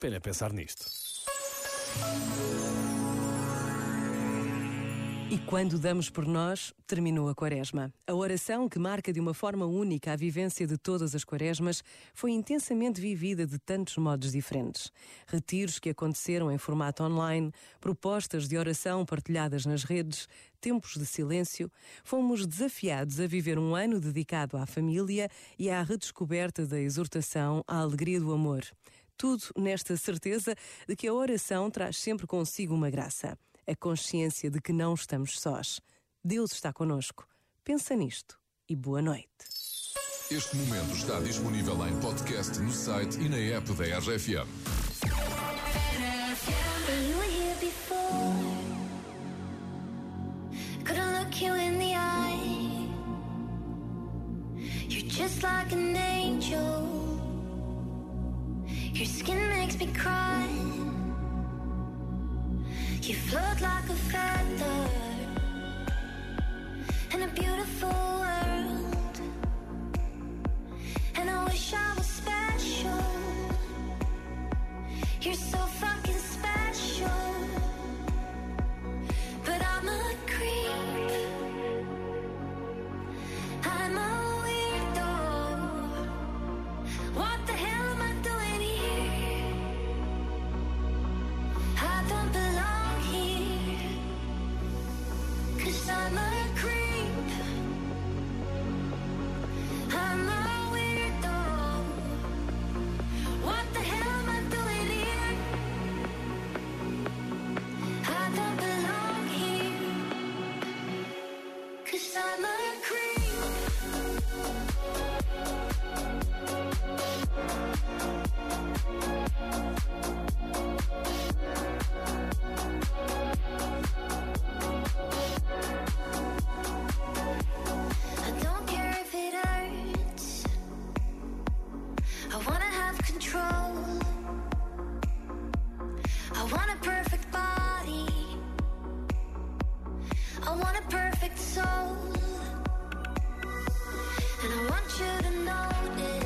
pena pensar nisto. E quando damos por nós, terminou a quaresma. A oração, que marca de uma forma única a vivência de todas as quaresmas, foi intensamente vivida de tantos modos diferentes. Retiros que aconteceram em formato online, propostas de oração partilhadas nas redes, tempos de silêncio, fomos desafiados a viver um ano dedicado à família e à redescoberta da exortação à alegria do amor. Tudo nesta certeza de que a oração traz sempre consigo uma graça a consciência de que não estamos sós. Deus está conosco. Pensa nisto e boa noite. Este momento está disponível em podcast no site e na app da RFM. Just like an You float like a feather in a beautiful world. And I wish I was special. You're so I don't care if it hurts. I wanna have control. I wanna. I want a perfect soul, and I want you to notice.